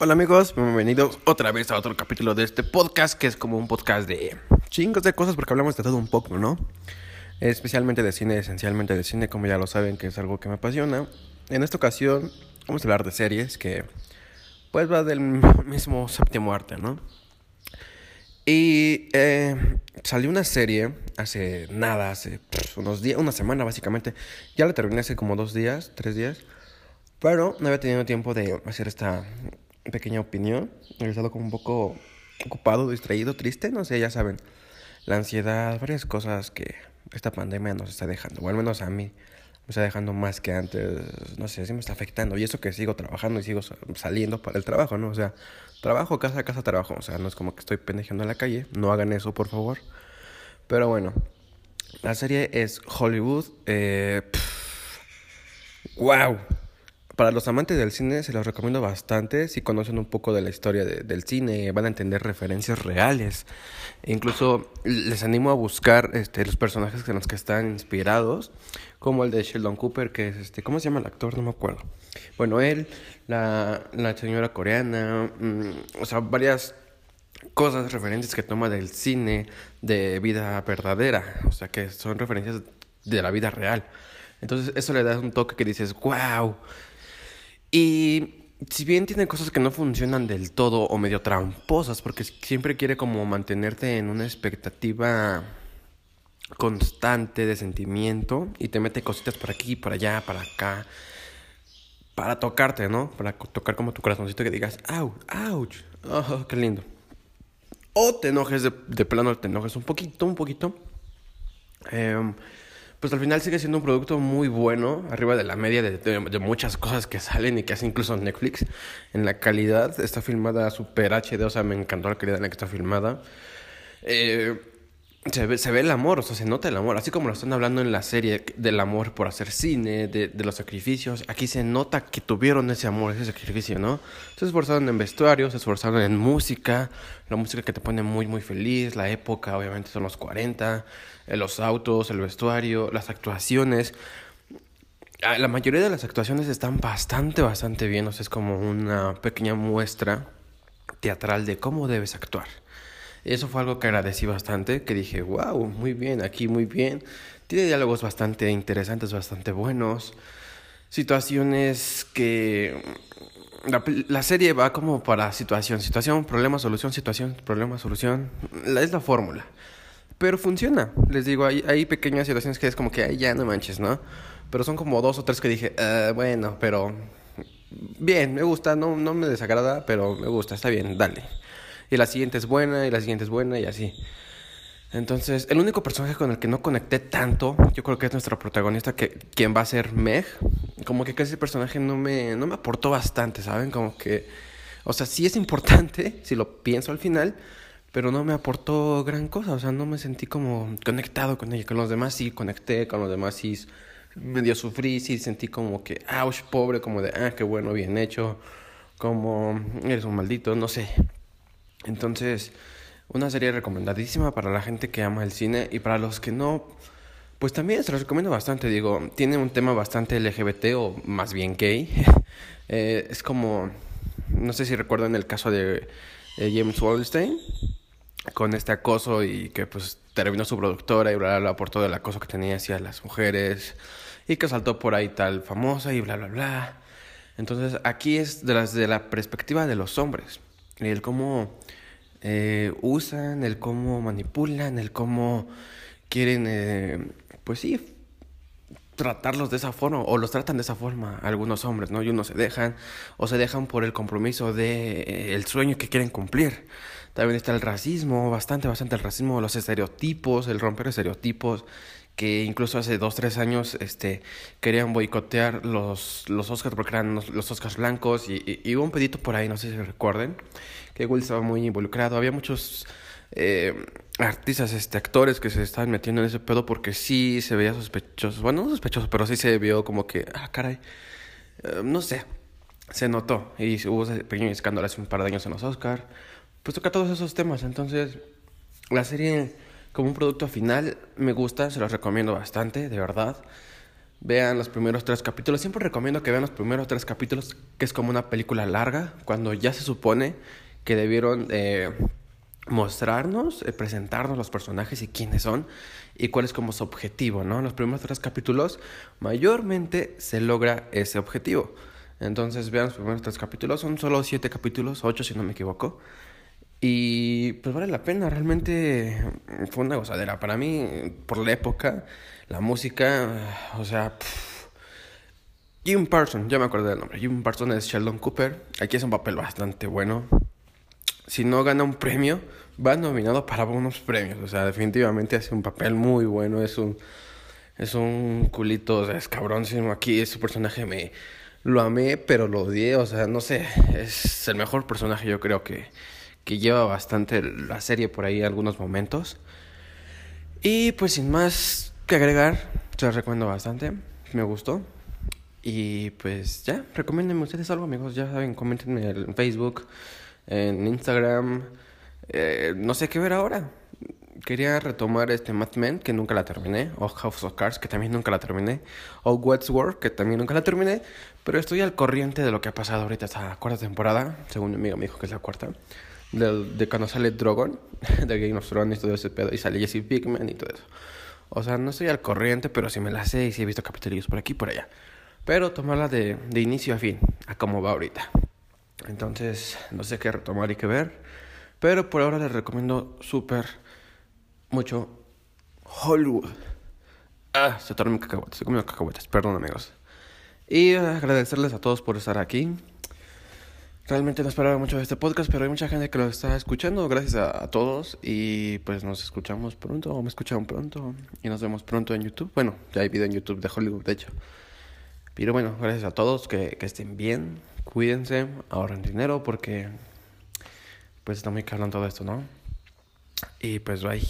Hola amigos, bienvenidos otra vez a otro capítulo de este podcast que es como un podcast de chingos de cosas porque hablamos de todo un poco, ¿no? Especialmente de cine, esencialmente de cine, como ya lo saben que es algo que me apasiona. En esta ocasión vamos a hablar de series que pues va del mismo séptimo arte, ¿no? Y eh, salió una serie hace nada, hace unos días, una semana básicamente. Ya la terminé hace como dos días, tres días. Pero no había tenido tiempo de hacer esta pequeña opinión. He estado como un poco ocupado, distraído, triste, no sé, ya saben. La ansiedad, varias cosas que esta pandemia nos está dejando, o al menos a mí me está dejando más que antes, no sé, sí me está afectando. Y eso que sigo trabajando y sigo saliendo para el trabajo, ¿no? O sea, trabajo, casa, casa, trabajo. O sea, no es como que estoy pendejeando en la calle. No hagan eso, por favor. Pero bueno, la serie es Hollywood. Eh. Para los amantes del cine se los recomiendo bastante. Si conocen un poco de la historia del cine, van a entender referencias reales. Incluso les animo a buscar este, los personajes en los que están inspirados, como el de Sheldon Cooper, que es este, ¿cómo se llama el actor? No me acuerdo. Bueno, él, la, la señora coreana, mm, o sea, varias cosas referentes que toma del cine de vida verdadera, o sea, que son referencias de la vida real. Entonces, eso le da un toque que dices, wow y si bien tiene cosas que no funcionan del todo o medio tramposas, porque siempre quiere como mantenerte en una expectativa constante de sentimiento y te mete cositas por aquí, por allá, para acá, para tocarte, ¿no? Para tocar como tu corazoncito que digas, ¡au! ¡ouch! Oh, ¡Qué lindo! O te enojes de, de plano, te enojes un poquito, un poquito. Eh, pues al final sigue siendo un producto muy bueno, arriba de la media de, muchas cosas que salen y que hace incluso Netflix. En la calidad, está filmada super HD, o sea, me encantó la calidad en la que está filmada. Eh, se ve, se ve el amor, o sea, se nota el amor, así como lo están hablando en la serie del amor por hacer cine, de, de los sacrificios, aquí se nota que tuvieron ese amor, ese sacrificio, ¿no? Se esforzaron en vestuario, se esforzaron en música, la música que te pone muy, muy feliz, la época, obviamente son los 40, eh, los autos, el vestuario, las actuaciones. Ah, la mayoría de las actuaciones están bastante, bastante bien, o sea, es como una pequeña muestra teatral de cómo debes actuar. Eso fue algo que agradecí bastante, que dije, wow, muy bien, aquí muy bien. Tiene diálogos bastante interesantes, bastante buenos. Situaciones que... La, serie va como para situación, situación, problema, solución, situación, problema, solución. es la fórmula. Pero funciona. Les digo, hay, hay pequeñas situaciones que es como que, ay, ya no manches, ¿no? Pero son como dos o tres que dije, ah, bueno, pero... Bien, me gusta, no, no me desagrada, pero me gusta, está bien, dale y la siguiente es buena, y la siguiente es buena, y así. Entonces, el único personaje con el que no conecté tanto, yo creo que es nuestra protagonista, que quien va a ser Meg. Como que casi el personaje no me, no me aportó bastante, ¿saben? Como que, o sea, sí es importante, si lo pienso al final, pero no me aportó gran cosa, o sea, no me sentí como conectado con ella. Con los demás sí conecté, con los demás sí medio sufrí, sí sentí como que, ouch, pobre, como de, ah, qué bueno, bien hecho, como eres un maldito, no sé. Entonces, una serie recomendadísima para la gente que ama el cine y para los que no, pues también se los recomiendo bastante. Digo, tiene un tema bastante LGBT o más bien gay. eh, es como, no sé si recuerdan el caso de, James Wallstein con este acoso y que pues terminó su productora y bla bla bla por todo el acoso que tenía hacia las mujeres y que saltó por ahí tal famosa y bla bla bla. Entonces aquí es de, las, de la perspectiva de los hombres el cómo eh, usan, el cómo manipulan, el cómo quieren, eh, pues sí, tratarlos de esa forma o los tratan de esa forma algunos hombres, ¿no? Y unos se dejan o se dejan por el compromiso de eh, el sueño que quieren cumplir. También está el racismo, bastante, bastante el racismo, los estereotipos, el romper estereotipos, que incluso hace dos, tres años este, querían boicotear los, los Oscars porque eran los, Oscars blancos y, y, hubo un pedito por ahí, no sé si recuerden, que Will estaba muy involucrado. Había muchos eh, artistas, este, actores que se estaban metiendo en ese pedo porque sí se veía sospechoso. Bueno, no sospechoso, pero sí se vio como que, ah, caray, eh, no sé, se notó. Y hubo ese pequeño escándalo hace un par de años en los Oscars. Pues toca todos esos temas. Entonces, la serie como un producto final me gusta, se los recomiendo bastante, de verdad. vean los primeros tres capítulos. Siempre recomiendo que vean los primeros tres capítulos, que es como una película larga, cuando ya se supone que debieron eh, mostrarnos, eh, presentarnos los personajes y quiénes son y cuál es como su objetivo, ¿no? En los primeros tres capítulos mayormente se logra ese objetivo. Entonces vean los primeros tres capítulos, son solo siete capítulos, ocho si no me equivoco. Y pues vale la pena, realmente fue una gozadera. Para mí, por la época, la música, o sea... Jim Parson, ya me acuerdo del nombre. Jim Parson es Sheldon Cooper. Aquí es un papel bastante bueno. Si no gana un premio, va nominado para unos premios. O sea, definitivamente hace un papel muy bueno. Es un, es un culito, o sea, es cabrónsimo. Aquí ese personaje me lo amé, pero lo odié. O sea, no sé, es el mejor personaje yo creo que, que lleva bastante la serie por ahí algunos momentos. Y pues sin más que agregar, se los recomiendo bastante. Me gustó. Y pues ya, recomiéndenme ustedes algo, amigos. Ya saben, comentenme en Facebook, en Instagram. Eh, no sé qué ver ahora. Quería retomar este Mad Men, que nunca la terminé. O House of Cards, que también nunca la terminé. O Westworld, que también nunca la terminé. Pero estoy al corriente de lo que ha pasado ahorita esta cuarta temporada. Según mi amigo me dijo que es la cuarta. De, de cuando sale Drogon, de Game of Thrones y todo ese pedo. Y sale Jesse Pinkman y todo eso. O sea, no estoy al corriente, pero sí me la sé y sí he visto capítulos por aquí y por allá. Pero tomarla de, de inicio a fin, a cómo va ahorita. Entonces, no sé qué retomar y qué ver. Pero por ahora les recomiendo súper mucho Hollywood. Ah, se tornó mi cacahuete, se comió cacahuetes, perdón amigos. Y agradecerles a todos por estar aquí. Realmente no esperaba mucho de este podcast, pero hay mucha gente que lo está escuchando. Gracias a, todos. Y pues nos escuchamos pronto, o me escucharon pronto. Y nos vemos pronto en YouTube. Bueno, ya hay video en YouTube de Hollywood, de hecho. Pero bueno, gracias a todos. Que, estén bien. Cuídense. Ahorren dinero porque pues está muy caro todo esto, ¿no? Y pues bye.